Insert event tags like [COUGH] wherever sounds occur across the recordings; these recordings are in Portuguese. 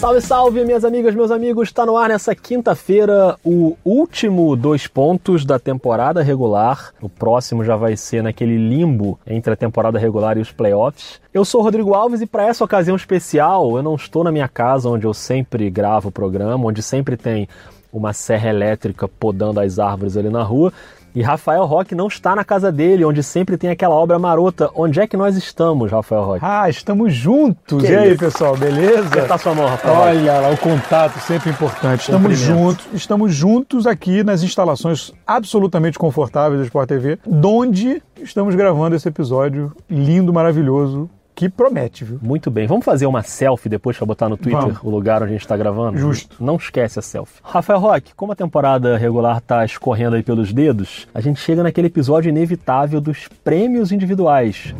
Salve, salve, minhas amigas, meus amigos. Está no ar nessa quinta-feira o último dois pontos da temporada regular. O próximo já vai ser naquele limbo entre a temporada regular e os playoffs. Eu sou o Rodrigo Alves e para essa ocasião especial, eu não estou na minha casa onde eu sempre gravo o programa, onde sempre tem uma serra elétrica podando as árvores ali na rua. E Rafael Roque não está na casa dele, onde sempre tem aquela obra marota. Onde é que nós estamos, Rafael Roque? Ah, estamos juntos. Que e aí, isso? pessoal, beleza? Apertar sua mão, Rafael. Olha lá, o contato sempre importante. Estamos juntos, estamos juntos aqui nas instalações absolutamente confortáveis da Sport TV, onde estamos gravando esse episódio lindo, maravilhoso, que promete, viu? Muito bem, vamos fazer uma selfie depois para botar no Twitter Vamos. o lugar onde a gente está gravando? Justo. Não esquece a selfie. Rafael Roque, como a temporada regular está escorrendo aí pelos dedos, a gente chega naquele episódio inevitável dos prêmios individuais.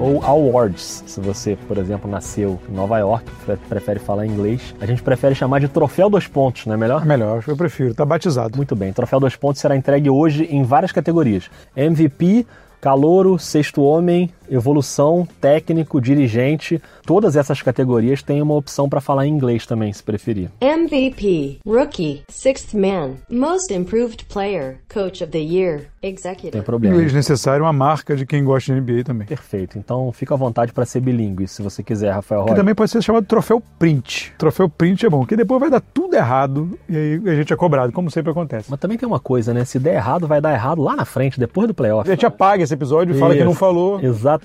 Ou awards, se você, por exemplo, nasceu em Nova York, pre- prefere falar inglês. A gente prefere chamar de troféu dos pontos, não é melhor? É melhor, eu prefiro, tá batizado. Muito bem, troféu dois pontos será entregue hoje em várias categorias: MVP, calouro, sexto homem, evolução, técnico, dirigente. Todas essas categorias têm uma opção para falar em inglês também, se preferir. MVP, Rookie, Sixth Man, Most Improved Player, Coach of the Year, Tem Executive. problema. Inglês necessário, uma marca de quem gosta de NBA também. Perfeito. Então fica à vontade para ser bilíngue, se você quiser, Rafael Que Roy. também pode ser chamado troféu print. Troféu print é bom, que depois vai dar tudo errado e aí a gente é cobrado, como sempre acontece. Mas também tem uma coisa, né? Se der errado, vai dar errado lá na frente, depois do playoff. A gente apaga esse episódio e fala que não falou. Exatamente.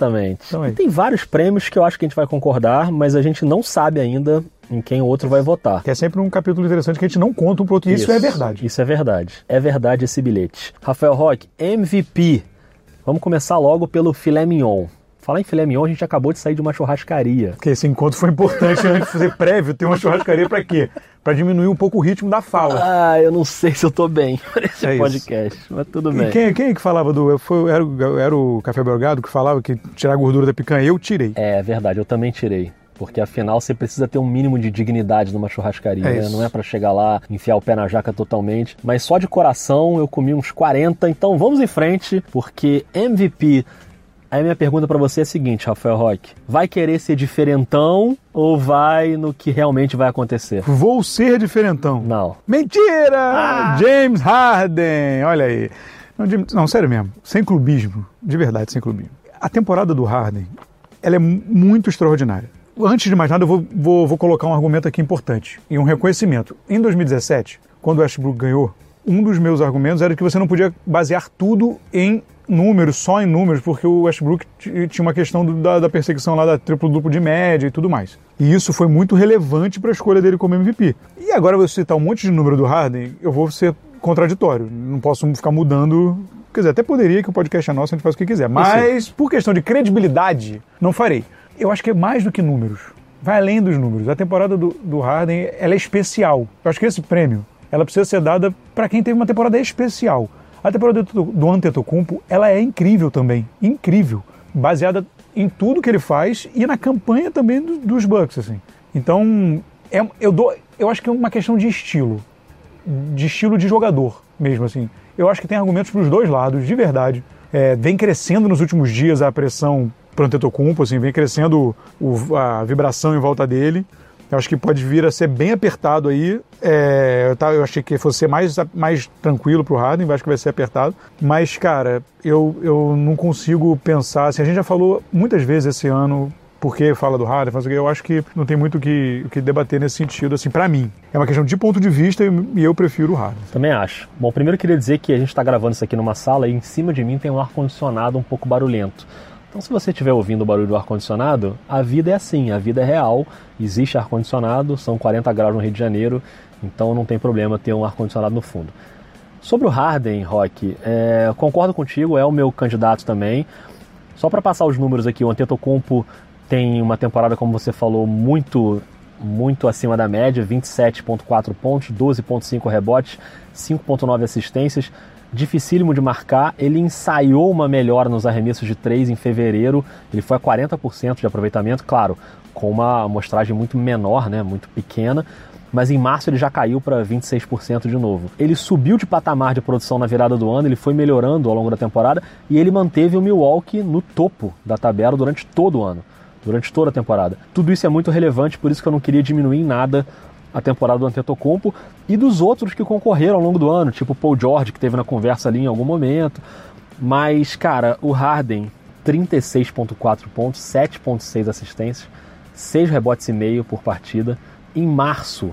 Então é isso. tem vários prêmios que eu acho que a gente vai concordar, mas a gente não sabe ainda em quem o outro vai votar. Que é sempre um capítulo interessante que a gente não conta um pro outro. E isso, é verdade. Isso é verdade. É verdade esse bilhete. Rafael Roque, MVP. Vamos começar logo pelo filé mignon. Falar em filé mignon, a gente acabou de sair de uma churrascaria. Porque esse encontro foi importante antes de fazer prévio, ter uma churrascaria pra quê? Pra diminuir um pouco o ritmo da fala. Ah, eu não sei se eu tô bem [LAUGHS] para esse É isso. podcast, mas tudo E bem. quem, quem é que falava do. Foi, era, o- era o Café Belgado que falava que tirar a gordura da picanha? Eu tirei. É verdade, eu também tirei. Porque afinal você precisa ter um mínimo de dignidade numa churrascaria, É né? isso. Não é pra chegar lá, enfiar o pé na jaca totalmente. Mas só de coração eu comi uns 40, então vamos em frente, porque MVP. Aí minha pergunta pra você é a seguinte, Rafael Roque: vai querer ser diferentão ou vai no que realmente vai acontecer? Vou ser diferentão. Não. Mentira! James Harden! Olha aí. Não, não, sério mesmo. Sem clubismo. De verdade, sem clubismo. A temporada do Harden, ela é mu- muito extraordinária. Antes de mais nada, eu vou, vou- vou colocar um argumento aqui importante. E um reconhecimento. Em 2017, quando o Westbrook ganhou, um dos meus argumentos era que você não podia basear tudo em números, só em números, porque o Westbrook tinha uma questão do- da, da perseguição lá da triplo-duplo de média e tudo mais. E isso foi muito relevante para a escolha dele como MVP. E agora vou citar um monte de número do Harden, eu vou ser contraditório. Não posso ficar mudando. Quer dizer, até poderia que o podcast é nosso, a gente faz o que quiser. Mas, por questão de credibilidade, não farei. Eu acho que é mais do que números. Vai além dos números. A temporada do, do Harden, ela é especial. Eu acho que esse prêmio, ela precisa ser dada para quem teve uma temporada especial. A temporada do, Antetokounmpo, ela é incrível também. Incrível. Baseada em tudo que ele faz e na campanha também do- dos Bucks, assim. Então, é, eu, dou, eu acho que é uma questão de estilo de estilo de jogador mesmo, assim. Eu acho que tem argumentos para os dois lados, de verdade. É, vem crescendo nos últimos dias a pressão pro Antetokounmpo, assim, vem crescendo o- a vibração em volta dele. Eu acho que pode vir a ser bem apertado aí. É, eu, tava- eu achei que fosse ser mais, mais tranquilo pro Harden, acho que vai ser apertado. Mas, cara, eu, eu não consigo pensar. Assim, a gente já falou muitas vezes esse ano por que fala do Harden, faz o quê. eu acho que não tem muito o que, que debater nesse sentido, assim, para mim. É uma questão de ponto de vista e e eu prefiro o Harden. Também acho. Bom, primeiro eu queria dizer que a gente está gravando isso aqui numa sala e em cima de mim tem um ar-condicionado um pouco barulhento. Então, se você estiver ouvindo o barulho do ar-condicionado, a vida é assim, a vida é real. Existe ar-condicionado, são 40 graus no Rio de Janeiro, então não tem problema ter um ar-condicionado no fundo. Sobre o Harden, Rock, é, concordo contigo, é o meu candidato também. Só para passar os números aqui, o Antetokounmpo tem uma temporada, como você falou, muito muito acima da média, 27.4 pontos, 12.5 rebotes, 5.9 assistências, dificílimo de marcar. Ele ensaiou uma melhora nos arremessos de 3 em fevereiro, ele foi a 40% de aproveitamento, claro, com uma amostragem muito menor, né, muito pequena, mas em março ele já caiu para 26% de novo. Ele subiu de patamar de produção na virada do ano, ele foi melhorando ao longo da temporada e ele manteve o Milwaukee no topo da tabela durante todo o ano. durante toda a temporada. Tudo isso é muito relevante, por isso que eu não queria diminuir em nada a temporada do Antetokounmpo e dos outros que concorreram ao longo do ano, tipo Paul George, que teve na conversa ali em algum momento. Mas, cara, o Harden, 36.4 pontos, 7.6 assistências, 6 rebotes e meio por partida. Em março,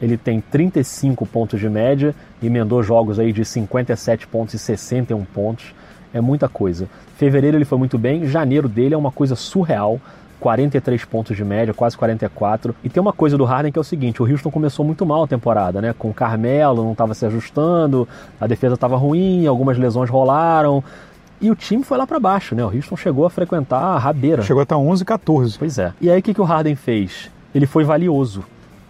ele tem 35 pontos de média, emendou jogos aí de 57 pontos e 61 pontos. É muita coisa. Fevereiro ele foi muito bem, janeiro dele é uma coisa surreal. 43 pontos de média, quase 44. E tem uma coisa do Harden que é o seguinte: o Houston começou muito mal a temporada, né? Com o Carmelo, não estava se ajustando, a defesa estava ruim, algumas lesões rolaram. E o time foi lá para baixo, né? O Houston chegou a frequentar a rabeira. Chegou até 11, 14. Pois é. E aí o que, que o Harden fez? Ele foi valioso,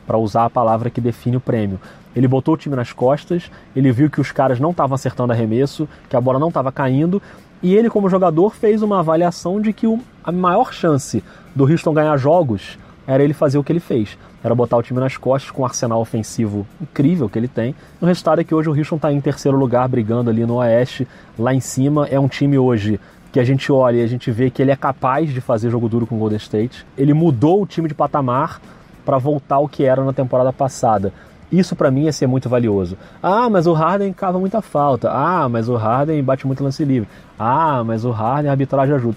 para usar a palavra que define o prêmio. Ele botou o time nas costas, ele viu que os caras não estavam acertando arremesso, que a bola não estava caindo, e ele, como jogador, fez uma avaliação de que o, a maior chance do Houston ganhar jogos era ele fazer o que ele fez. Era botar o time nas costas com um arsenal ofensivo incrível que ele tem. O resultado é que hoje o Houston está em terceiro lugar, brigando ali no Oeste, lá em cima. É um time hoje que a gente olha e a gente vê que ele é capaz de fazer jogo duro com o Golden State. Ele mudou o time de patamar para voltar ao que era na temporada passada. Isso para mim ia ser muito valioso. Ah, mas o Harden cava muita falta. Ah, mas o Harden bate muito lance livre. Ah, mas o Harden a arbitragem ajuda.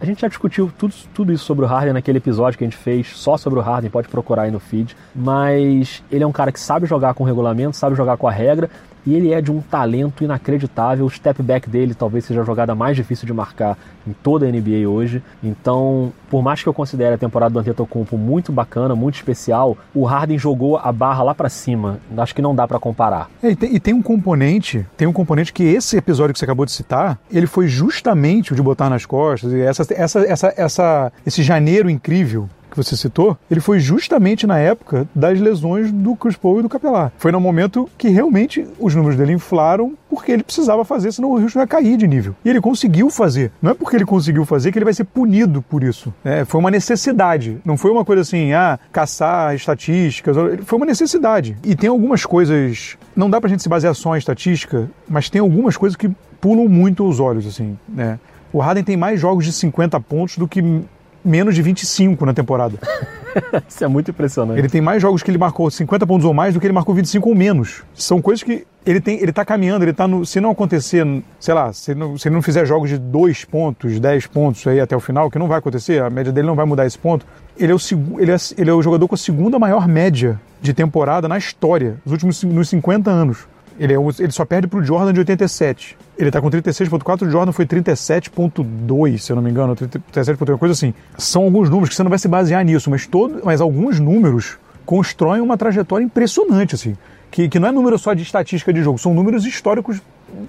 A gente já discutiu tudo, tudo isso sobre o Harden naquele episódio que a gente fez só sobre o Harden, pode procurar aí no feed. Mas ele é um cara que sabe jogar com o regulamento, sabe jogar com a regra e ele é de um talento inacreditável. O step back dele talvez seja a jogada mais difícil de marcar em toda a NBA hoje. Então, por mais que eu considere a temporada do Antetokounmpo muito bacana, muito especial, o Harden jogou a barra lá para cima. Acho que não dá para comparar. É, e, tem, e tem um componente, tem um componente que esse episódio que você acabou de citar, ele foi justamente o de botar nas costas e essa, essa, essa, essa, esse janeiro incrível que você citou, ele foi justamente na época das lesões do Chris Paul e do Capelar. Foi no momento que realmente os números dele inflaram porque ele precisava fazer, senão o Houston ia cair de nível. E ele conseguiu fazer. Não é porque ele conseguiu fazer que ele vai ser punido por isso. É, foi uma necessidade. Não foi uma coisa assim, ah, caçar estatísticas. Foi uma necessidade. E tem algumas coisas. Não dá pra gente se basear só em estatística, mas tem algumas coisas que pulam muito os olhos, assim, né? O Harden tem mais jogos de 50 pontos do que menos de 25 na temporada. [LAUGHS] Isso é muito impressionante. Ele tem mais jogos que ele marcou 50 pontos ou mais do que ele marcou 25 ou menos. São coisas que ele tem, ele tá caminhando, ele tá no, se não acontecer, sei lá, se, não, se ele não fizer jogos de 2 pontos, 10 pontos aí até o final, que não vai acontecer, a média dele não vai mudar esse ponto. Ele é o, ele é, ele é o jogador com a segunda maior média de temporada na história, nos últimos nos 50 anos. Ele, é, ele só perde pro Jordan de 87. Ele tá com 36.4, o Jordan foi 37.2, se eu não me engano, 37.1, coisa assim. São alguns números que você não vai se basear nisso, mas, todo, mas alguns números constroem uma trajetória impressionante, assim. Que, que não é número só de estatística de jogo, são números históricos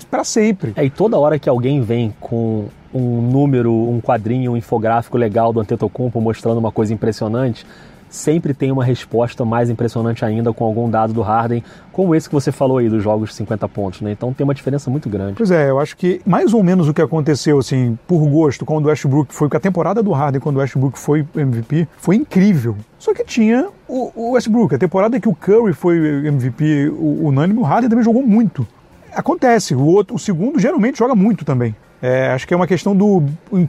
para sempre. É, e toda hora que alguém vem com um número, um quadrinho, um infográfico legal do Antetokounmpo mostrando uma coisa impressionante, sempre tem uma resposta mais impressionante ainda com algum dado do Harden, como esse que você falou aí dos jogos de 50 pontos, né? Então tem uma diferença muito grande. Pois é, eu acho que mais ou menos o que aconteceu, assim, por gosto, quando o Westbrook foi, com a temporada do Harden, quando o Westbrook foi MVP, foi incrível. Só que tinha o, o Westbrook, a temporada que o Curry foi MVP unânime, o Harden também jogou muito. Acontece, o, outro, o segundo geralmente joga muito também. É, acho que é uma questão do,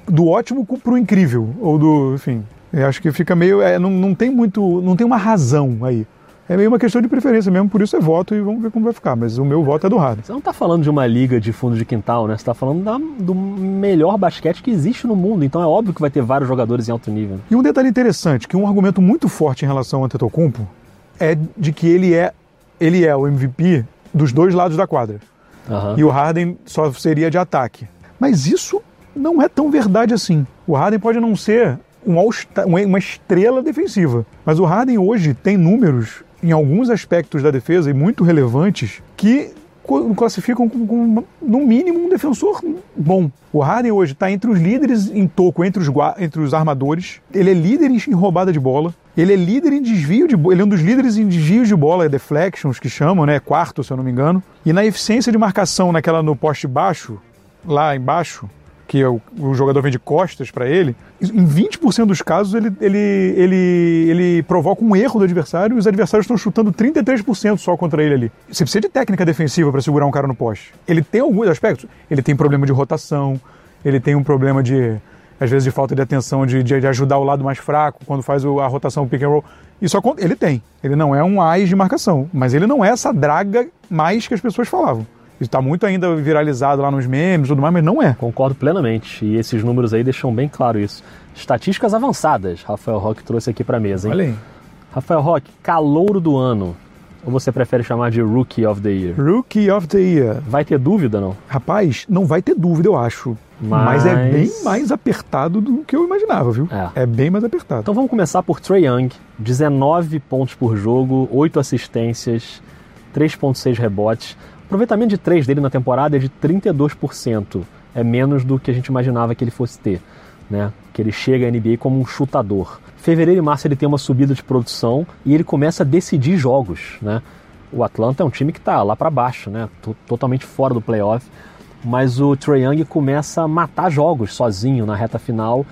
do ótimo pro incrível, ou do, enfim, eu acho que fica meio. É, não, não tem muito. Não tem uma razão aí. É meio uma questão de preferência mesmo, por isso é voto e vamos ver como vai ficar. Mas o meu voto é do Harden. Você não está falando de uma liga de fundo de quintal, né? Você está falando da, do melhor basquete que existe no mundo. Então é óbvio que vai ter vários jogadores em alto nível. E um detalhe interessante, que um argumento muito forte em relação ao Antetokounmpo é de que ele é, ele é o MVP dos dois lados da quadra. Uhum. E o Harden só seria de ataque. Mas isso não é tão verdade assim. O Harden pode não ser uma estrela defensiva. Mas o Harden hoje tem números em alguns aspectos da defesa e muito relevantes que classificam como, no mínimo, um defensor bom. O Harden hoje está entre os líderes em toco, entre os, entre os armadores. Ele é líder em roubada de bola. Ele é líder em desvio de Ele é um dos líderes em desvios de bola, deflections, que chamam, né? Quarto, se eu não me engano. E na eficiência de marcação naquela no poste baixo, lá embaixo, que o, o jogador vem de costas para ele, em 20% dos casos ele, ele, ele, ele provoca um erro do adversário e os adversários estão chutando 33% só contra ele ali. Você precisa de técnica defensiva para segurar um cara no poste. Ele tem alguns aspectos. Ele tem problema de rotação, ele tem um problema de às vezes de falta de atenção, de, de, de ajudar o lado mais fraco, quando faz o- a rotação pick and roll. Isso ele tem. Ele não é um AIS de marcação, mas ele não é essa draga mais que as pessoas falavam. Está muito ainda viralizado lá nos memes e tudo mais, mas não é. Concordo plenamente. E esses números aí deixam bem claro isso. Estatísticas avançadas, Rafael Roque trouxe aqui pra mesa, hein? Olha aí. Rafael Roque, calouro do ano. Ou você prefere chamar de Rookie of the Year? Rookie of the Year. Vai ter dúvida, não? Rapaz, não vai ter dúvida, eu acho. Mas, Mas- é bem mais apertado do que eu imaginava, viu? É. bem mais apertado. Então vamos começar por Trey Young, 19 pontos por jogo, 8 assistências, 3.6 rebotes. Aproveitamento de 3 dele na temporada é de 32%. É menos do que a gente imaginava que ele fosse ter, né? Que ele chega à NBA como um chutador. Fevereiro e março ele tem uma subida de produção e ele começa a decidir jogos, né? O Atlanta é um time que está lá para baixo, né? T- Totalmente fora do playoff. Mas o Trae Young começa a matar jogos sozinho na reta final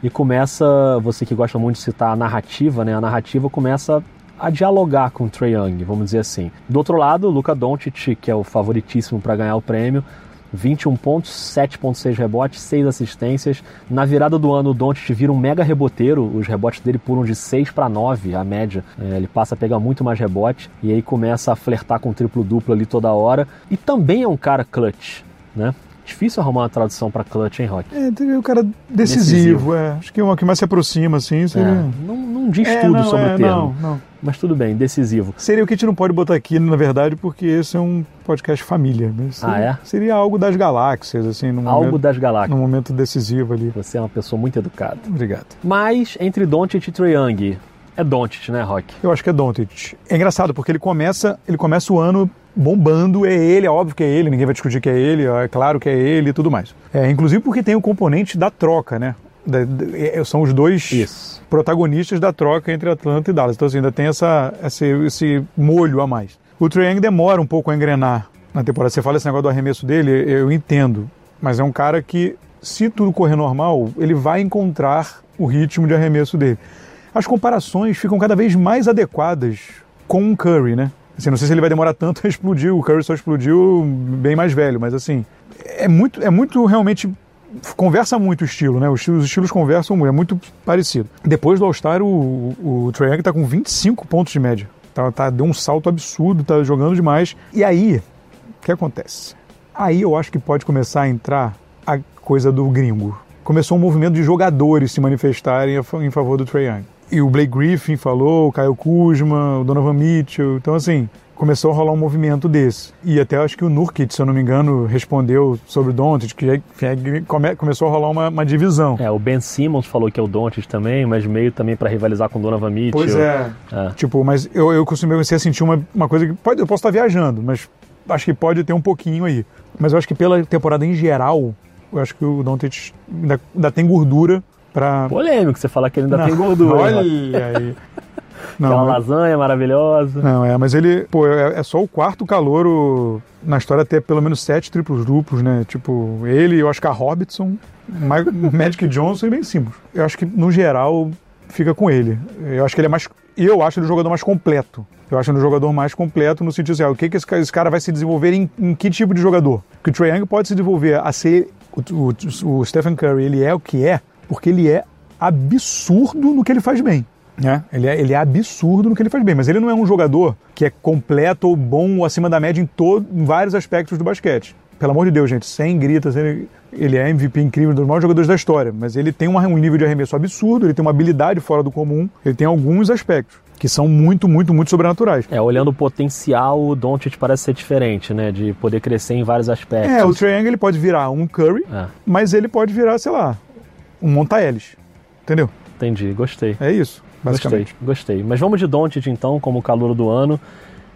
e começa, você que gosta muito de citar a narrativa, né? A narrativa começa a dialogar com o Trae Young, vamos dizer assim. Do outro lado, o Luka Doncic, que é o favoritíssimo para ganhar o prêmio, 21 pontos, 7.6 rebotes, 6 assistências. Na virada do ano, o Doncic vira um mega reboteiro, os rebotes dele pulam de 6 para 9, a média. É, ele passa a pegar muito mais rebote e aí começa a flertar com triplo-duplo ali toda hora. E também é um cara clutch, né? Difícil arrumar uma tradução para clutch, hein, Rock? É, o cara decisivo, Decisivo. é. Acho que é uma que mais se aproxima, assim, seria... É, não, não diz É, tudo não, sobre é, o termo, Não, não. mas tudo bem, decisivo. Seria o que a gente não pode botar aqui, na verdade, porque esse é um podcast família. Mas seria, Ah, é? Seria algo das galáxias, assim, num Algo momento, das galáxias. num momento decisivo ali. Você é uma pessoa muito educada. Obrigado. Mas entre Doncic e Trae Young, é Doncic, né, Rock? Eu acho que é Doncic. É engraçado, porque ele começa, ele começa o ano bombando, é ele, é óbvio que é ele, ninguém vai discutir que é ele, é claro que é ele e tudo mais. É, inclusive porque tem o componente da troca, né? Da- da- é, são os dois Isso. protagonistas da troca entre Atlanta e Dallas. Então, assim, ainda tem essa, esse, esse molho a mais. O Trae demora um pouco a engrenar na temporada. Você fala esse negócio do arremesso dele, eu entendo. Mas é um cara que, se tudo correr normal, ele vai encontrar o ritmo de arremesso dele. As comparações ficam cada vez mais adequadas com o Curry, né? Assim, não sei se ele vai demorar tanto a explodir. O Curry só explodiu bem mais velho, mas assim, é muito, é muito realmente conversa muito o estilo, né? Os estilos, os estilos conversam muito, é muito parecido. Depois do All-Star, o, o, o Trae Young tá com 25 pontos de média. Tá, tá, deu um salto absurdo, tá jogando demais. E aí, o que acontece? Aí eu acho que pode começar a entrar a coisa do gringo. Começou um movimento de jogadores se manifestarem em favor do Trae Young. E o Blake Griffin falou, o Kyle Kuzma, o Donovan Mitchell. Então, assim, começou a rolar um movimento desse. E até acho que o Nurkic, se eu não me engano, respondeu sobre o Doncic, que é- come- começou a rolar uma, uma divisão. É, o Ben Simmons falou que é o Doncic também, mas meio também para rivalizar com o Donovan Mitchell. Pois é. É. Tipo, mas eu, eu comecei a sentir uma, uma coisa que pode, eu posso estar viajando, mas acho que pode ter um pouquinho aí. Mas eu acho que pela temporada em geral, eu acho que o Doncic ainda, ainda tem gordura pra... Polêmico você falar que ele ainda Não, tem gordura. Olha aí. [LAUGHS] Aquela Não, lasanha maravilhosa. não, é, mas ele, pô, é, é só o quarto calouro na história a ter pelo menos sete triplos duplos, né? Tipo, ele, o Oscar Robertson, Ma- [LAUGHS] Magic Johnson e Ben Simmons. Eu acho que, no geral, fica com ele. Eu acho que ele é mais. Eu acho ele o jogador mais completo. Eu acho ele o jogador mais completo no sentido assim, ah, o que, que esse, ca- esse cara vai se desenvolver em, em que tipo de jogador? Que o Trae Young pode se desenvolver a ser. O, o, o Stephen Curry, ele é o que é, porque ele é absurdo no que ele faz bem. Né? Ele, é, ele é absurdo no que ele faz bem, mas ele não é um jogador que é completo ou bom ou acima da média em, todo, em vários aspectos do basquete. Pelo amor de Deus, gente, sem gritas, ele, ele é MVP incrível, um dos maiores jogadores da história, mas ele tem um, um nível de arremesso absurdo, ele tem uma habilidade fora do comum, ele tem alguns aspectos que são muito, muito, muito sobrenaturais. É, olhando o potencial, o Doncic parece ser diferente, né? De poder crescer em vários aspectos. É, o Young ele pode virar um Curry, É, mas ele pode virar, sei lá, um Monta Ellis. Entendeu? entendi, gostei. É isso, basicamente. Gostei, gostei. Mas vamos de Doncic então, como calor do ano.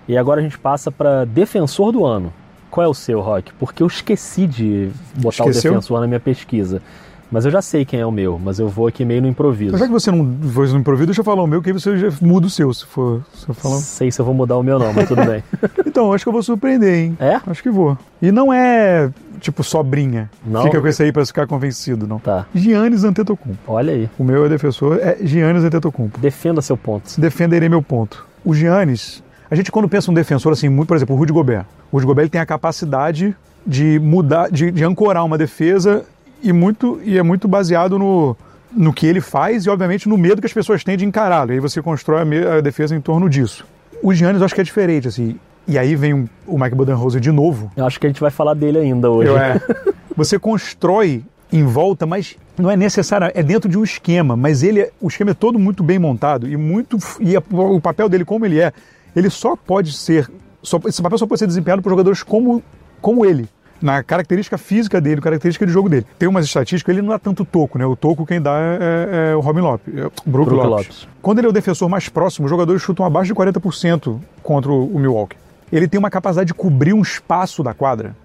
E agora a gente passa para defensor do ano. Qual é o seu, Rock? Porque eu esqueci de botar Esqueceu? o defensor na minha pesquisa. Mas eu já sei quem é o meu, mas eu vou aqui meio no improviso. Mas já que você não fez no improviso, deixa eu falar o meu, que aí você já muda o seu, se for, se for falar. Sei se eu vou mudar o meu não, mas tudo bem. [LAUGHS] Então, acho que eu vou surpreender, hein? É? Acho que vou. E não é, tipo, sobrinha. Não? Fica com esse aí pra ficar convencido, não. Tá, Giannis Antetokounmpo. olha aí. O meu é defensor, é Giannis Antetokounmpo. Defenda seu ponto. Defenderei meu ponto. O Giannis, a gente quando pensa um defensor assim, muito, por exemplo, o Rudy Gobert. O Rudy Gobert ele tem a capacidade de mudar, de, de ancorar uma defesa e, muito, e é muito baseado no, no que ele faz e, obviamente, no medo que as pessoas têm de encará-lo. E aí você constrói a, a defesa em torno disso. O Giannis eu acho que é diferente, assim. E aí vem o- o Mike Budenholzer de novo. Eu acho que a gente vai falar dele ainda hoje. Eu, é. [LAUGHS] Você constrói em volta, mas não é necessário, é dentro de um esquema, mas ele é- o esquema é todo muito bem montado e muito e a- o papel dele como ele é, ele só pode ser só, esse papel só pode ser desempenhado por jogadores como como ele. Na característica física dele, característica de jogo dele. Tem umas estatísticas, ele não dá tanto toco, né? O toco quem dá é, é o Robin Lopes, é o Brook, Brook Lopes. Lopes. Quando ele é o defensor mais próximo, os jogadores chutam abaixo de 40% contra o o Milwaukee. Ele tem uma capacidade de cobrir um espaço da quadra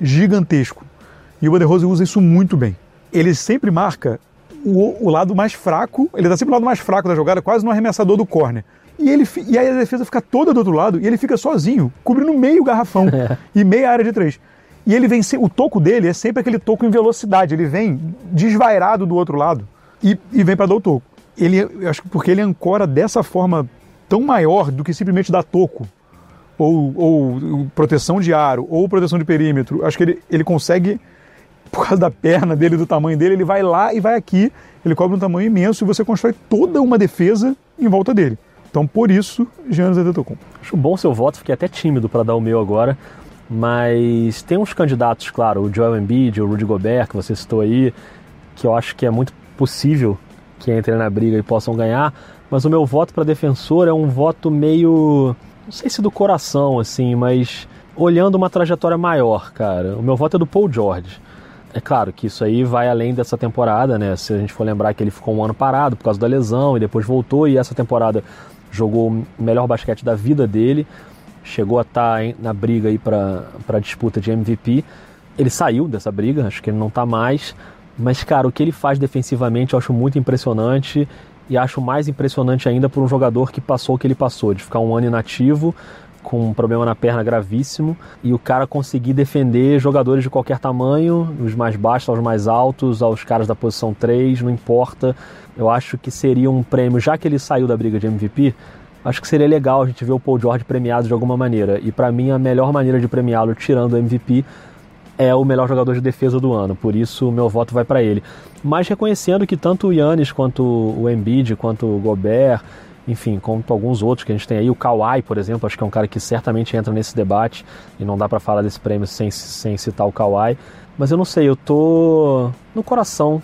gigantesco. E o Budenholzer usa isso muito bem. Ele sempre marca o, o lado mais fraco, ele está sempre no lado mais fraco da jogada, quase no arremessador do corner. E, ele, e aí a defesa fica toda do outro lado e ele fica sozinho, cobrindo meio garrafão [LAUGHS] e meia área de três. E ele vem, o toco dele é sempre aquele toco em velocidade, ele vem desvairado do outro lado e, e vem para dar o toco. Ele, eu acho que porque ele ancora dessa forma tão maior do que simplesmente dar toco ou, ou proteção de aro, ou proteção de perímetro. Acho que ele, ele consegue, por causa da perna dele, do tamanho dele, ele vai lá e vai aqui, ele cobre um tamanho imenso e você constrói toda uma defesa em volta dele. Então, por isso, Giannis Antetokounmpo. Acho bom seu voto, fiquei até tímido para dar o meu agora. Mas tem uns candidatos, claro, o Joel Embiid, o Rudy Gobert, que você citou aí, que eu acho que é muito possível que entrem na briga e possam ganhar. Mas o meu voto para defensor é um voto meio. Não sei se do coração, assim, mas olhando uma trajetória maior, cara. O meu voto é do Paul George. É claro que isso aí vai além dessa temporada, né? Se a gente for lembrar que ele ficou um ano parado por causa da lesão e depois voltou e essa temporada jogou o melhor basquete da vida dele, chegou a estar na briga aí para a disputa de MVP. Ele saiu dessa briga, acho que ele não está mais, mas cara, o que ele faz defensivamente eu acho muito impressionante e acho mais impressionante ainda por um jogador que passou o que ele passou, de ficar um ano inativo, com um problema na perna gravíssimo, e o cara conseguir defender jogadores de qualquer tamanho, os mais baixos aos mais altos, aos caras da posição 3, não importa. Eu acho que seria um prêmio, já que ele saiu da briga de MVP, acho que seria legal a gente ver o Paul George premiado de alguma maneira. E para mim a melhor maneira de premiá-lo tirando o MVP é o melhor jogador de defesa do ano, por isso o meu voto vai para ele. Mas reconhecendo que tanto o Yannis quanto o Embiid, quanto o Gobert, enfim, quanto alguns outros que a gente tem aí, o Kawhi, por exemplo, acho que é um cara que certamente entra nesse debate e não dá para falar desse prêmio sem, sem citar o Kawhi. Mas eu não sei, eu tô no coração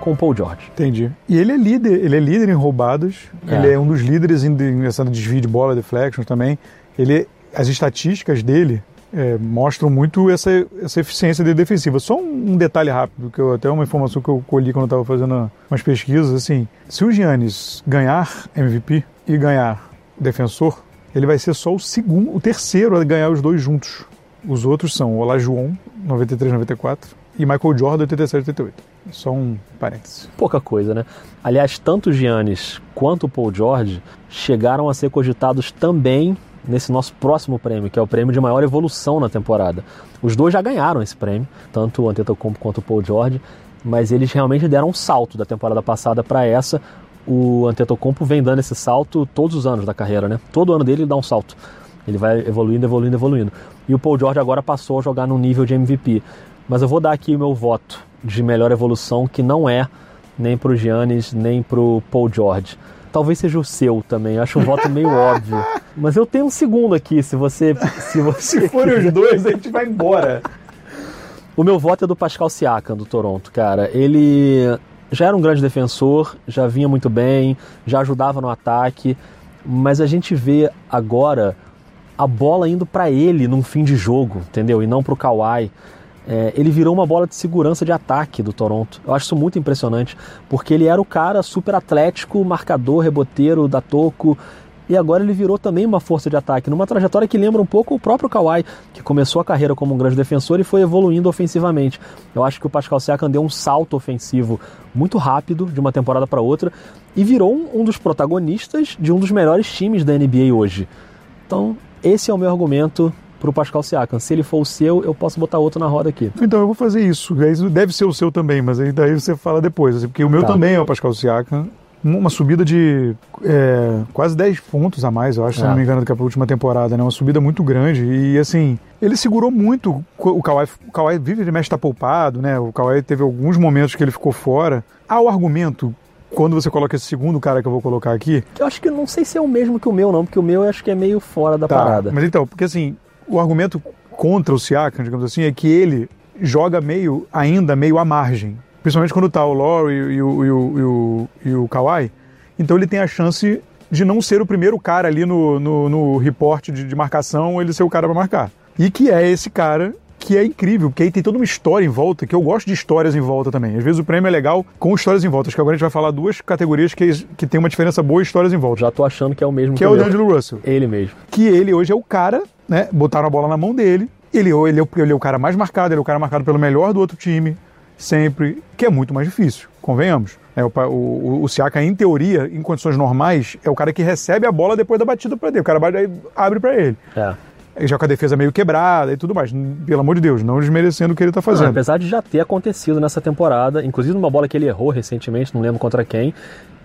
com o Paul George. Entendi. E ele é líder, ele é líder em roubadas, É. ele é um dos líderes em, em desvio de bola, deflections também. Ele, as estatísticas dele é, mostram muito essa, essa eficiência dele defensiva. Só um, um detalhe rápido, que eu, até uma informação que eu colhi quando eu estava fazendo umas pesquisas, assim, se o Giannis ganhar MVP e ganhar defensor, ele vai ser só o segundo, o terceiro a ganhar os dois juntos. Os outros são Olajuwon, 93-94, e Michael Jordan, 87-88. Só um parêntese. pouca coisa, né? Aliás, tanto o Giannis quanto o Paul George chegaram a ser cogitados também nesse nosso próximo prêmio, que é o prêmio de maior evolução na temporada. Os dois já ganharam esse prêmio, tanto o Antetokounmpo quanto o Paul George, mas eles realmente deram um salto da temporada passada para essa. O Antetokounmpo vem dando esse salto todos os anos da carreira, né? Todo ano dele ele dá um salto. Ele vai evoluindo, evoluindo, evoluindo. E o Paul George agora passou a jogar no nível de MVP. Mas eu vou dar aqui o meu voto de melhor evolução, que não é nem pro Giannis, nem pro Paul George. Talvez seja o seu também, eu acho um voto meio [LAUGHS] óbvio. Mas eu tenho um segundo aqui, se você. Se, [LAUGHS] você Se forem os dois, a gente vai embora. o meu voto é do Pascal Siakam, do Toronto, cara. Ele já era um grande defensor, já vinha muito bem, já ajudava no ataque, mas a gente vê agora a bola indo para ele num fim de jogo, entendeu? E não pro Kawhi. É, ele virou uma bola de segurança de ataque do Toronto. Eu acho isso muito impressionante, porque ele era o cara super atlético, marcador, reboteiro, da toco, e agora ele virou também uma força de ataque, numa trajetória que lembra um pouco o próprio Kawhi, que começou a carreira como um grande defensor e foi evoluindo ofensivamente. Eu acho que o Pascal Siakam deu um salto ofensivo muito rápido de uma temporada para outra e virou um, um dos protagonistas de um dos melhores times da NBA hoje. Então, esse é o meu argumento pro Pascal Siakam. Se ele for o seu, eu posso botar outro na roda aqui. Então eu vou fazer isso. Deve ser o seu também, mas aí daí você fala depois. assim, Porque o meu Tá. também é o Pascal Siakam. uma subida de é, quase 10 pontos a mais, eu acho, se É. não me engano, do que a última temporada, né? Uma subida muito grande. E assim, ele segurou muito. O Kawhi, o Kawhi vive de mexe tá poupado, né? O Kawhi teve alguns momentos que ele ficou fora. Há o argumento, quando você coloca esse segundo cara que eu vou colocar aqui, Que eu acho que não sei se é o mesmo que o meu, não, porque o meu eu acho que é meio fora da Tá, parada. Mas então, porque assim, o argumento contra o Siakam, digamos assim, é que ele joga meio, ainda meio à margem. Principalmente quando tá o Laurie e o, e o, e o, e o Kawhi. Então ele tem a chance de não ser o primeiro cara ali no, no, no reporte de, de marcação, ele ser o cara para marcar. E que é esse cara que é incrível, porque aí tem toda uma história em volta, que eu gosto de histórias em volta também. Às vezes o prêmio é legal com histórias em volta. Acho que agora a gente vai falar duas categorias que, que tem uma diferença boa histórias em volta. Já tô achando que é o mesmo Que é o. D'Angelo Russell Ele mesmo. que ele hoje é o cara, né? Botaram a bola na mão dele. Ele, ele, é o, ele é o cara mais marcado, ele é o cara marcado pelo melhor do outro time, sempre, que é muito mais difícil, convenhamos. É, o, o, o Siaka, em teoria, em condições normais, é o cara que recebe a bola depois da batida para dele. O cara abre para ele. É. Já com a defesa meio quebrada e tudo mais. Pelo amor de Deus, não desmerecendo o que ele tá Não, fazendo. apesar de já ter acontecido nessa temporada, inclusive numa bola que ele errou recentemente, não lembro contra quem,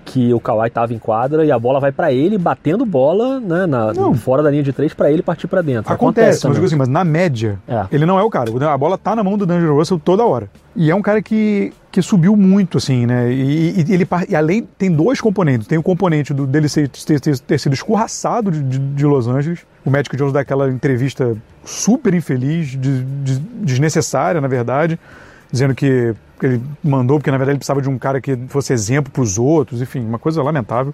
que o Kawhi tava em quadra e a bola vai pra ele batendo bola, né, na, Não. fora da linha de três pra ele partir pra dentro. Acontece, mas, também. digo assim, mas na média, É. ele não é o cara. A bola tá na mão do D'Angelo Russell toda hora. E é um cara que, que subiu muito, assim, né? E, e ele, e além, tem dois componentes. Tem o componente do, dele ser, ter, ter- ter sido escorraçado de, de- de Los Angeles. O Magic Jones dá aquela entrevista super infeliz, de- desnecessária, na verdade, dizendo que, que ele mandou porque, na verdade, ele precisava de um cara que fosse exemplo para os outros. Enfim, uma coisa lamentável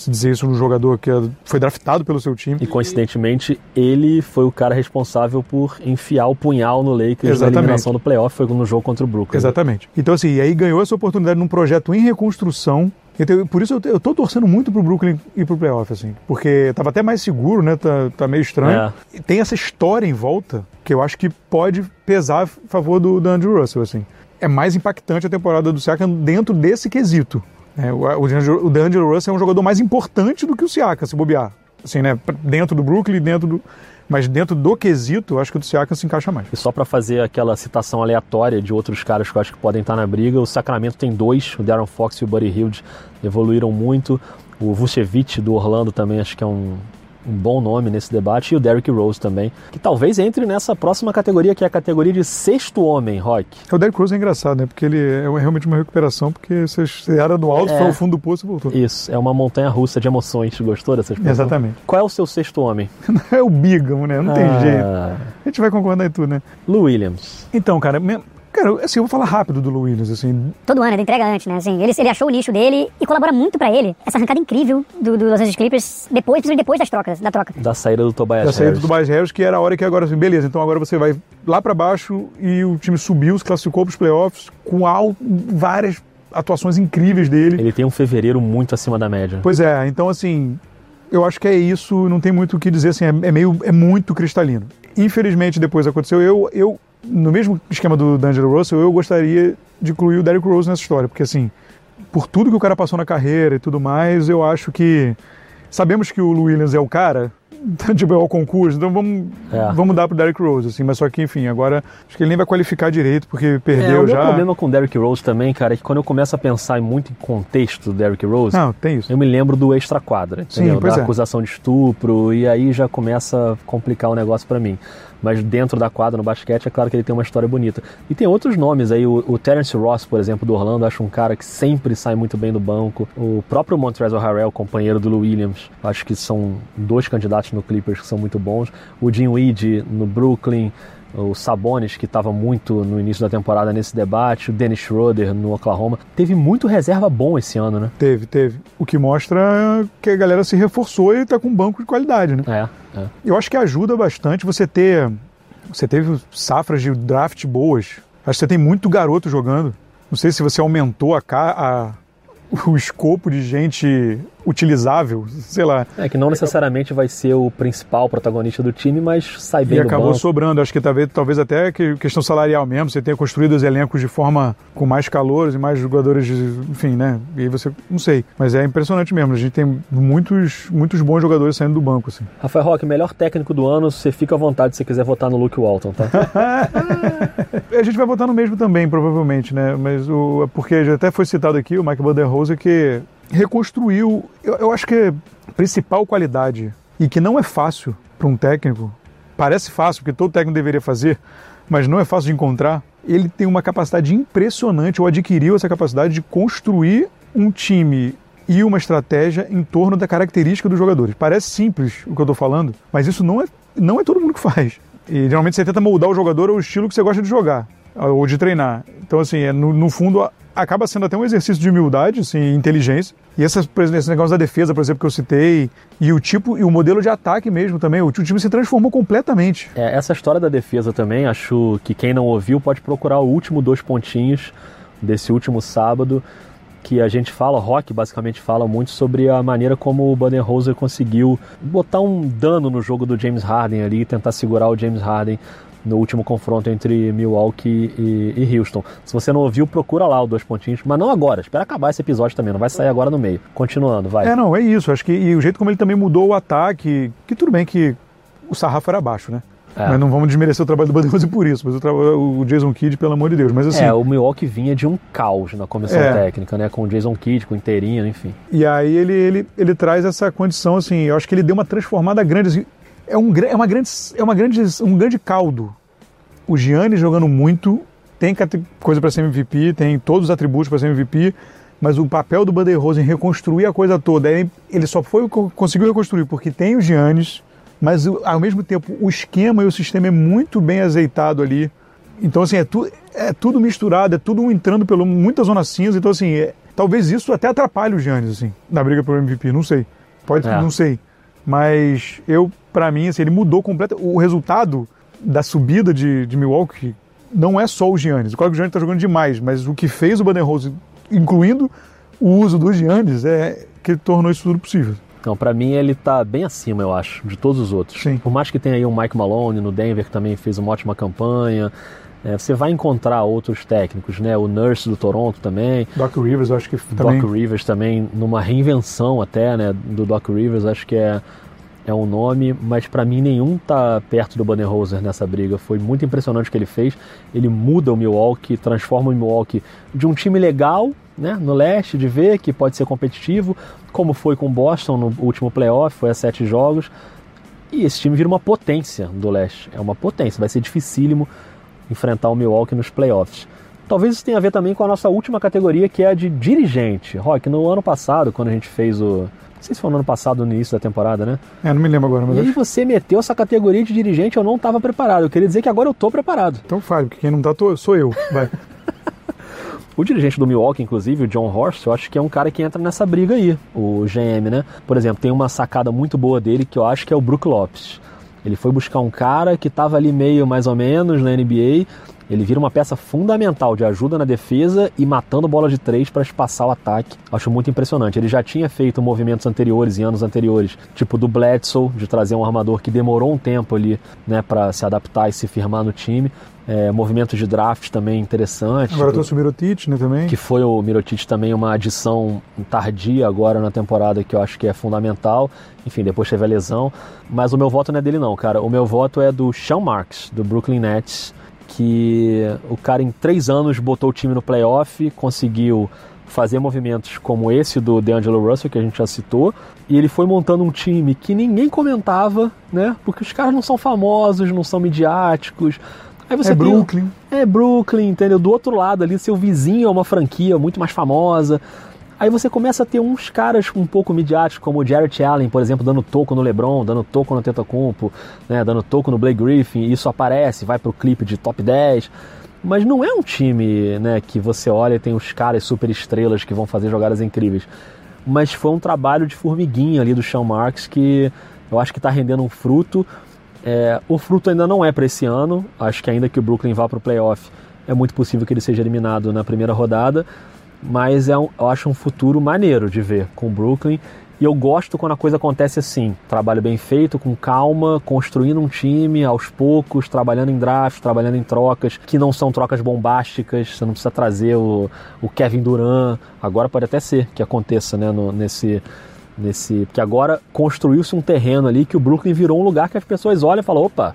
se dizer isso num jogador que foi draftado pelo seu time. E coincidentemente, ele foi o cara responsável por enfiar o punhal no Lakers na Exatamente. eliminação do playoff, foi no jogo contra o Brooklyn. Exatamente. Então, assim, e aí ganhou essa oportunidade num projeto em reconstrução. Então, por isso eu, eu tô torcendo muito pro Brooklyn ir pro playoff, assim. Porque tava até mais seguro, né? Tá, tá meio estranho. É. E tem essa história em volta que eu acho que pode pesar a favor do, do Andrew Russell, assim. É mais impactante a temporada do Siakam dentro desse quesito. É, o, o, D'Angelo- o Russell é um jogador mais importante do que o Siakam, se bobear. Assim, né? Dentro do Brooklyn, dentro do... Mas dentro do quesito, acho que o do Siakam se encaixa mais. E só pra fazer aquela citação aleatória de outros caras que eu acho que podem estar na briga, o Sacramento tem dois, o Darren Fox e o Buddy Hield, evoluíram muito. O Vucevic do Orlando também acho que é um, um bom nome nesse debate, e o Derrick Rose também, que talvez entre nessa próxima categoria, que é a categoria de sexto homem, Rock. O Derrick Rose é engraçado, né? Porque ele é realmente uma recuperação, porque você, era no alto, É. foi ao fundo do poço e voltou. Isso, é uma montanha russa de emoções. Gostou dessa expressão? Exatamente. Qual é o seu sexto homem? [LAUGHS] É o Bigam, né? Não tem Ah, jeito. A gente vai concordar em tudo, né? Lou Williams. Então, cara, cara, assim, eu vou falar rápido do Lou Williams, assim. todo ano, ele entrega antes, né? Assim, ele, ele achou o nicho dele e colabora muito pra ele. Essa arrancada incrível do, do Los Angeles Clippers, depois, principalmente depois das trocas, da troca. Da saída do Tobias Da saída Harris. do Tobias Harris, que era a hora que agora, assim, beleza, então agora você vai lá pra baixo e o time subiu, se classificou pros playoffs com al- várias atuações incríveis dele. Ele tem um fevereiro muito acima da média. Pois é, então assim, eu acho que é isso, não tem muito o que dizer, assim, é, é meio, é muito cristalino. Infelizmente, depois aconteceu, eu, eu, no mesmo esquema do D'Angelo Russell, eu gostaria de incluir o Derrick Rose nessa história, porque assim, por tudo que o cara passou na carreira e tudo mais, eu acho que, sabemos que o Williams é o cara, [LAUGHS] tipo, é o concurso, então vamos, É. vamos dar pro Derrick Rose, assim, mas só que, enfim, agora, acho que ele nem vai qualificar direito, porque É, perdeu o meu já. problema com o Derrick Rose também, cara, é que quando eu começo a pensar muito em contexto do Derrick Rose, Não, tem isso. eu me lembro do extra-quadra, da é. acusação de estupro, e aí já começa a complicar o negócio pra mim. Mas dentro da quadra, no basquete, é claro que ele tem uma história bonita. E tem outros nomes aí, o, o Terence Ross, por exemplo, do Orlando, acho um cara que sempre sai muito bem do banco. O próprio Montrezl Harrell, companheiro do Lou Williams, acho que são dois candidatos no Clippers que são muito bons. O Jim Weed no Brooklyn, o Sabonis, que estava muito no início da temporada nesse debate, o Dennis Schroeder no Oklahoma. Teve muito reserva bom esse ano, né? Teve, teve. O que mostra que a galera se reforçou e tá com um banco de qualidade, né? É, é. Eu acho que ajuda bastante você ter. Você teve safras de draft boas. Acho que você tem muito garoto jogando. Não sei se você aumentou a, a- [LAUGHS] o escopo de gente utilizável, sei lá. É que não necessariamente vai ser o principal protagonista do time, mas sai bem E acabou banco. sobrando. Acho que talvez, talvez até que questão salarial mesmo. Você tenha construído os elencos de forma com mais calores e mais jogadores, de, enfim, né? E aí você, não sei. Mas é impressionante mesmo. A gente tem muitos, muitos bons jogadores saindo do banco, assim. Rafael Roque, melhor técnico do ano, você fica à vontade se você quiser votar no Luke Walton, tá? [LAUGHS] A gente vai votar no mesmo também, provavelmente, né? Mas o porque já até foi citado aqui o Mike Budenholzer que reconstruiu. Eu, eu acho que a principal qualidade, e que não é fácil para um técnico, parece fácil, porque todo técnico deveria fazer, mas não é fácil de encontrar. Ele tem uma capacidade impressionante, ou adquiriu essa capacidade de construir um time e uma estratégia em torno da característica dos jogadores. Parece simples o que eu estou falando, mas isso não é, não é todo mundo que faz. E geralmente você tenta moldar o jogador ao estilo que você gosta de jogar ou de treinar. Então, assim, é, no, no fundo, acaba sendo até um exercício de humildade, assim, inteligência. E essa, esse negócio da defesa, por exemplo, que eu citei, e o tipo e o modelo de ataque mesmo também, o, o time se transformou completamente. É, essa história da defesa também, acho que quem não ouviu pode procurar o último dois pontinhos desse último sábado, que a gente fala, Rock basicamente fala muito sobre a maneira como o Budenholzer conseguiu botar um dano no jogo do James Harden ali, tentar segurar o James Harden no último confronto entre Milwaukee e, e, Houston. Se você não ouviu, procura lá o dois pontinhos, mas não agora. Espera acabar esse episódio também, não vai sair agora no meio. Continuando, vai. É, não, é isso. Acho que e o jeito como ele também mudou o ataque, que tudo bem que o sarrafo era baixo, né? É. Mas não vamos desmerecer o trabalho do Budenholzer por isso, mas o, o, Jason Kidd, pelo amor de Deus. Mas assim, é, o Milwaukee vinha de um caos na comissão é. técnica, né? Com o Jason Kidd, com o Interino, enfim. E aí ele, ele, ele traz essa condição, assim, eu acho que ele deu uma transformada grande. Assim, é, um, é, uma grande, é uma grande, um grande caldo o Gianni jogando muito, tem coisa para ser MVP, tem todos os atributos para ser MVP, mas o papel do Bandeirrosa em reconstruir a coisa toda, ele só foi conseguiu reconstruir porque tem o Giannis, mas ao mesmo tempo o esquema e o sistema é muito bem azeitado ali. Então assim, é, tu, é tudo misturado, é tudo entrando pelo muita zona cinza, então assim, é, talvez isso até atrapalhe o Giannis assim, na briga pelo MVP, não sei. Pode, é. não sei. Mas eu para mim assim, ele mudou completamente o resultado da subida de, de Milwaukee não é só o Giannis. Claro que o Giannis está jogando demais, mas o que fez o Bannerose, incluindo o uso do Giannis, é que tornou isso tudo possível. Então, para mim, ele está bem acima, eu acho, de todos os outros. Sim. Por mais que tenha aí o Mike Malone no Denver, que também fez uma ótima campanha. É, você vai encontrar outros técnicos, né? O Nurse do Toronto também. Doc Rivers, acho que também. Doc Rivers também, numa reinvenção até, né? Do Doc Rivers, acho que é é um nome, mas para mim nenhum tá perto do Budenholzer nessa briga. Foi muito impressionante o que ele fez. Ele muda o Milwaukee, transforma o Milwaukee de um time legal, né, no leste, de ver que pode ser competitivo, como foi com o Boston no último playoff, foi a sete jogos. E esse time vira uma potência do leste. É uma potência, vai ser dificílimo enfrentar o Milwaukee nos playoffs. Talvez isso tenha a ver também com a nossa última categoria, que é a de dirigente. Rock, no ano passado, quando a gente fez o, não sei se foi no ano passado, no início da temporada, né? É, não me lembro agora. Mas e aí você meteu essa categoria de dirigente, eu não estava preparado. Eu queria dizer que agora eu estou preparado. Então fale, porque quem não tá sou eu. Vai. [LAUGHS] o dirigente do Milwaukee, inclusive, o John Horst, eu acho que é um cara que entra nessa briga aí, o GM, né? Por exemplo, tem uma sacada muito boa dele que eu acho que é o Brook Lopes. Ele foi buscar um cara que estava ali meio mais ou menos na NBA ele vira uma peça fundamental de ajuda na defesa e matando bola de três para espaçar o ataque. Acho muito impressionante. Ele já tinha feito movimentos anteriores, em anos anteriores, tipo do Bledsoe, de trazer um armador que demorou um tempo ali né, para se adaptar e se firmar no time. É, movimentos de draft também interessantes. Agora trouxe o Mirotic, né, também. Que foi o Mirotic também uma adição tardia agora na temporada que eu acho que é fundamental. Enfim, depois teve a lesão. Mas o meu voto não é dele não, cara. O meu voto é do Sean Marks, do Brooklyn Nets que o cara em três anos botou o time no playoff, conseguiu fazer movimentos como esse do DeAngelo Russell, que a gente já citou, e ele foi montando um time que ninguém comentava, né? Porque os caras não são famosos, não são midiáticos. Aí você é tem, Brooklyn. É Brooklyn, entendeu? Do outro lado ali, seu vizinho é uma franquia muito mais famosa. Aí você começa a ter uns caras um pouco midiáticos, como o Jarrett Allen, por exemplo, dando toco no LeBron, dando toco no Tetocumpo, né, dando toco no Blake Griffin, e isso aparece, vai pro clipe de top 10. Mas não é um time né, que você olha e tem os caras super estrelas que vão fazer jogadas incríveis. Mas foi um trabalho de formiguinha ali do Sean Marks que eu acho que está rendendo um fruto. É, o fruto ainda não é para esse ano. Acho que ainda que o Brooklyn vá para o playoff, é muito possível que ele seja eliminado na primeira rodada mas é um, eu acho um futuro maneiro de ver com o Brooklyn. E eu gosto quando a coisa acontece assim: trabalho bem feito, com calma, construindo um time aos poucos, trabalhando em draft, trabalhando em trocas, que não são trocas bombásticas. Você não precisa trazer o, o Kevin Durant. Agora pode até ser que aconteça né, no, nesse. Nesse Porque agora construiu-se um terreno ali que o Brooklyn virou um lugar que as pessoas olham e falam: opa,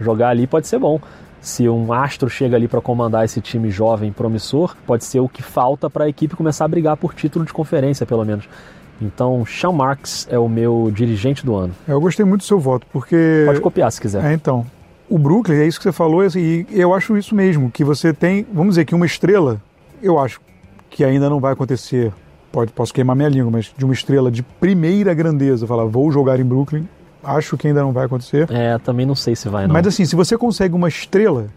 jogar ali pode ser bom se um astro chega ali para comandar esse time jovem promissor, pode ser o que falta para a equipe começar a brigar por título de conferência, pelo menos. Então, Sean Marks é o meu dirigente do ano. Eu gostei muito do seu voto, porque. Pode copiar se quiser. É, então. O Brooklyn, é isso que você falou, e eu acho isso mesmo, que você tem, vamos dizer que uma estrela, eu acho que ainda não vai acontecer, pode, posso queimar minha língua, mas de uma estrela de primeira grandeza, falar, vou jogar em Brooklyn, acho que ainda não vai acontecer. É, também não sei se vai, não. Mas assim, se você consegue uma estrela,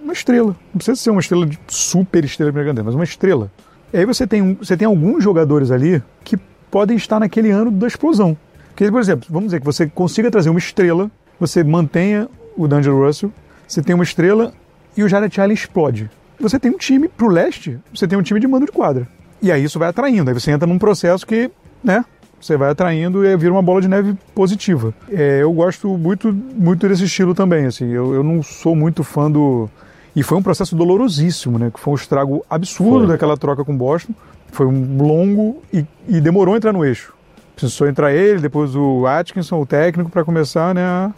uma estrela, não precisa ser uma estrela de super estrela de primeira grandeza, mas uma estrela. E aí você tem, você tem alguns jogadores ali que podem estar naquele ano da explosão. Porque, por exemplo, vamos dizer que você consiga trazer uma estrela, você mantenha o D'Angelo Russell, você tem uma estrela e o Jared Allen explode. Você tem um time pro leste, você tem um time de mando de quadra. E aí isso vai atraindo, aí você entra num processo que, né, você vai atraindo e vira uma bola de neve positiva. É, eu gosto muito, muito desse estilo também, assim, eu, eu não sou muito fã do... E foi um processo dolorosíssimo, né, que foi um estrago absurdo Foi. daquela troca com o Boston. Foi um longo e, e demorou a entrar no eixo. Precisou entrar ele, depois o Atkinson, o técnico, para começar né, a,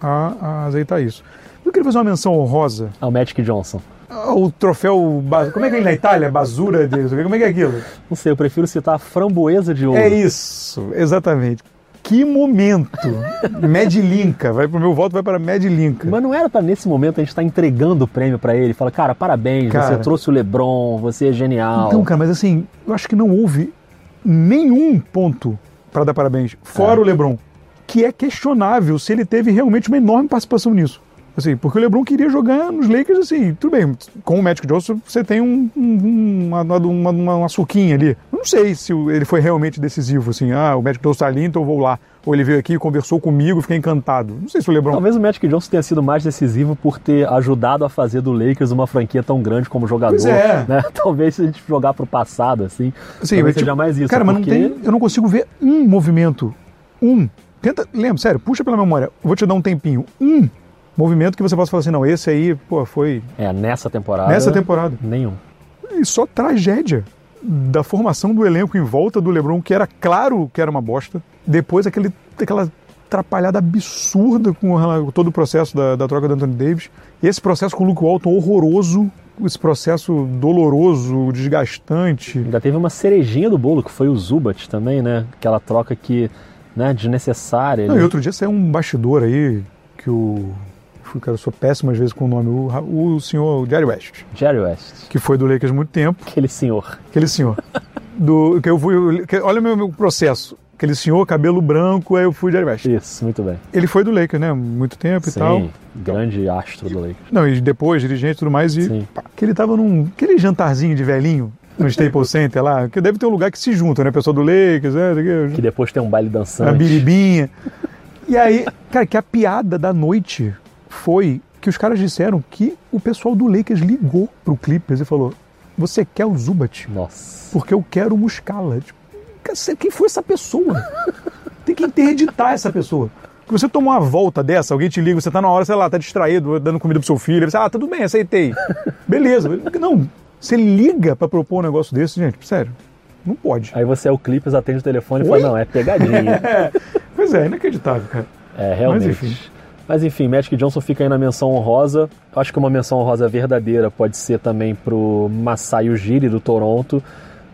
a- a azeitar isso. Eu queria fazer uma menção honrosa É o Magic Johnson. Ao troféu. ba- Como é que é na Itália? Basura de. Como é que é aquilo? Não sei, eu prefiro citar a framboesa de ouro. É isso, exatamente. Que momento! Medlinka, vai pro meu voto, vai para Medlinka. Mas não era pra nesse momento a gente estar entregando o prêmio pra ele. Fala, cara, parabéns, Cara. você trouxe o LeBron, você é genial. Então, cara, mas assim, eu acho que não houve nenhum ponto para dar parabéns, fora É. o LeBron, que é questionável se ele teve realmente uma enorme participação nisso. Assim, porque o LeBron queria jogar nos Lakers, assim, tudo bem, com o Magic Johnson você tem um, um- uma, uma, uma, uma suquinha ali. Eu não sei se ele foi realmente decisivo, assim, ah, o Magic Johnson tá ali, então eu vou lá. Ou ele veio aqui, conversou comigo, fiquei encantado. Não sei se o LeBron... Talvez o Magic Johnson tenha sido mais decisivo por ter ajudado a fazer do Lakers uma franquia tão grande como jogador. Pois é. né? [LAUGHS] Talvez se a gente jogar pro passado, assim, Assim, talvez mas, seja tipo, mais isso. Cara, mas não porque... tem, eu não consigo ver um movimento. Um. Tenta, lembra, sério, puxa pela memória. Eu vou te dar um tempinho. Um movimento que você possa falar assim, não, esse aí, pô, foi É, nessa temporada. nessa temporada. Nenhum. E só tragédia da formação do elenco em volta do LeBron, que era claro que era uma bosta. Depois aquele, aquela atrapalhada absurda com todo o processo da, da troca do Anthony Davis. Esse processo com o Luke Walton horroroso, esse processo doloroso, desgastante. Ainda teve uma cerejinha do bolo, que foi o Zubat também, né? Aquela troca que, né, desnecessária. Não, ele- e outro dia saiu um bastidor aí que o. Cara, eu sou péssimo às vezes com o nome. O, o senhor Jerry West, Jerry West. que foi do Lakers muito tempo. Aquele senhor. Aquele senhor. [LAUGHS] Do, que eu fui. que- olha o meu, meu processo. Aquele senhor, cabelo branco, aí eu fui Jerry West. Isso, muito bem. Ele foi do Lakers, né? Muito tempo e Sim, tal. grande astro do Lakers. Não, e depois, dirigente e tudo mais. E Sim. pá, que ele tava num. Aquele jantarzinho de velhinho no Staples Center lá, que deve ter um lugar que se junta, né? Pessoal do Lakers, né? Que depois tem um baile a dançante. biribinha. E aí, cara, que a piada da noite foi que os caras disseram que o pessoal do Lakers ligou pro Clippers e falou: Você quer o Zubat? Nossa. Porque eu quero o Muscala. Tipo, quem foi essa pessoa? [LAUGHS] Tem que interditar essa pessoa. Porque você toma uma volta dessa, alguém te liga, você tá na hora, sei lá, tá distraído, dando comida pro seu filho, você, ah, tudo bem, aceitei. [LAUGHS] Beleza. Não, você liga pra propor um negócio desse, gente, sério, não pode. Aí você é o Clippers, atende o telefone e fala, não, é pegadinha. [LAUGHS] Pois é, inacreditável, cara. É, realmente. Mas Mas enfim. Magic Johnson fica aí na menção honrosa. Acho que uma menção honrosa verdadeira pode ser também pro Masai Ujiri do Toronto,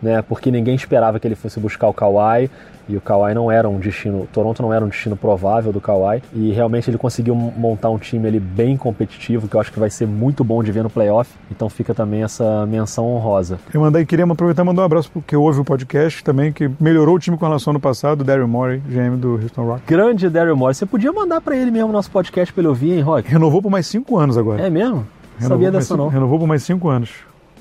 né? Porque ninguém esperava que ele fosse buscar o Kawhi. E o Kawhi não era um destino, Toronto não era um destino provável do Kawhi. E realmente ele conseguiu montar um time ali bem competitivo, que eu acho que vai ser muito bom de ver no playoff. Então fica também essa menção honrosa. Eu mandei, queria aproveitar e mandar um abraço porque houve o podcast também, que melhorou o time com relação ao ano passado, o Daryl Morey, GM do Houston Rock. Grande Daryl Morey. Você podia mandar pra ele mesmo o nosso podcast pra ele ouvir, hein, Rock? Renovou por mais cinco anos agora. É mesmo? Renovou sabia dessa cinco- não. Renovou por mais cinco anos.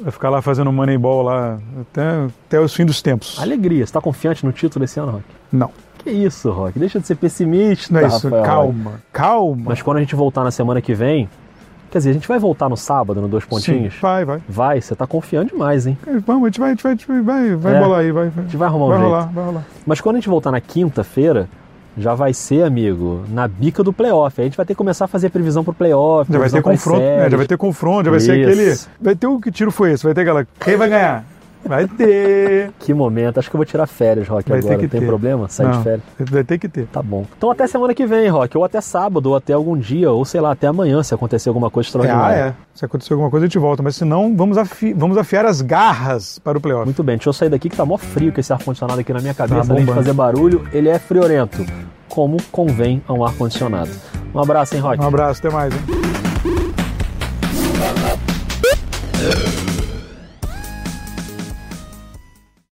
Vai ficar lá fazendo Moneyball lá até, até os fins dos tempos. Alegria. Você tá confiante no título desse ano, Rock? Não, Que isso, Rock? Deixa de ser pessimista, não é isso. Rafael Rock. calma, calma. Mas quando a gente voltar na semana que vem, quer dizer, a gente vai voltar no sábado, no Dois Pontinhos? Sim, vai, vai. Vai, você tá confiando demais, hein? Vamos, a gente vai, a gente vai, a gente vai, vai É. bolar aí, vai. Vai, A gente vai arrumar um vai jeito. rolar, vai rolar. Mas quando a gente voltar na quinta-feira, já vai ser, amigo, na bica do playoff. A gente vai ter que começar a fazer previsão pro playoff. Já vai ter confronto, é, séries. já vai ter confronto, já vai ser Isso. aquele. Vai ter o que tiro foi esse? Vai ter aquela. Quem vai ganhar? Vai ter. Que momento. Acho que eu vou tirar férias, Rock, Vai ter agora. que Tem ter. problema? Sai de férias. Vai ter que ter. Tá bom. Então até semana que vem, Rock. Ou até sábado, ou até algum dia, ou sei lá, até amanhã, se acontecer alguma coisa É, ah, extraordinária. é. Se acontecer alguma coisa, a gente volta. Mas se não, vamos, afi- vamos afiar as garras para o playoff. Muito bem, deixa eu sair daqui que tá mó frio com esse ar-condicionado aqui na minha cabeça, Tá além de fazer barulho, ele é friorento, como convém a um ar-condicionado. Um abraço, hein, Rock? Um abraço, até mais. Hein?